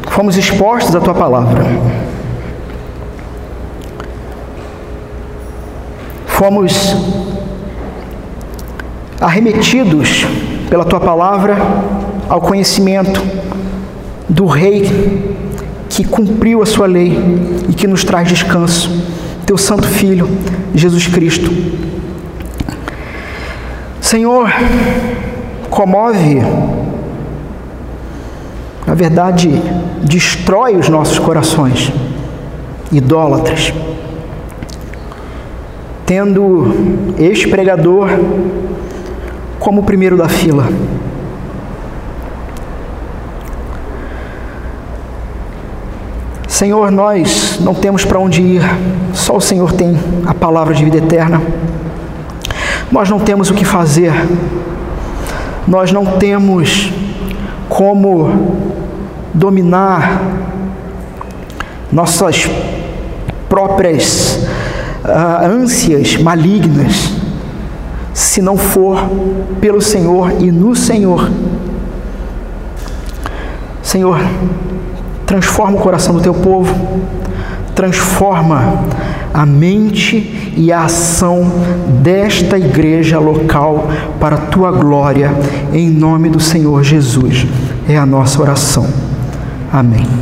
fomos expostos à tua palavra. Fomos arremetidos pela tua palavra ao conhecimento do Rei que cumpriu a sua lei e que nos traz descanso, teu Santo Filho, Jesus Cristo. Senhor, comove, na verdade, destrói os nossos corações, idólatras. Tendo este pregador como o primeiro da fila. Senhor, nós não temos para onde ir, só o Senhor tem a palavra de vida eterna. Nós não temos o que fazer, nós não temos como dominar nossas próprias uh, ânsias malignas se não for pelo Senhor e no Senhor. Senhor, transforma o coração do teu povo, transforma a mente e a ação desta igreja local para a tua glória, em nome do Senhor Jesus. É a nossa oração. Amém.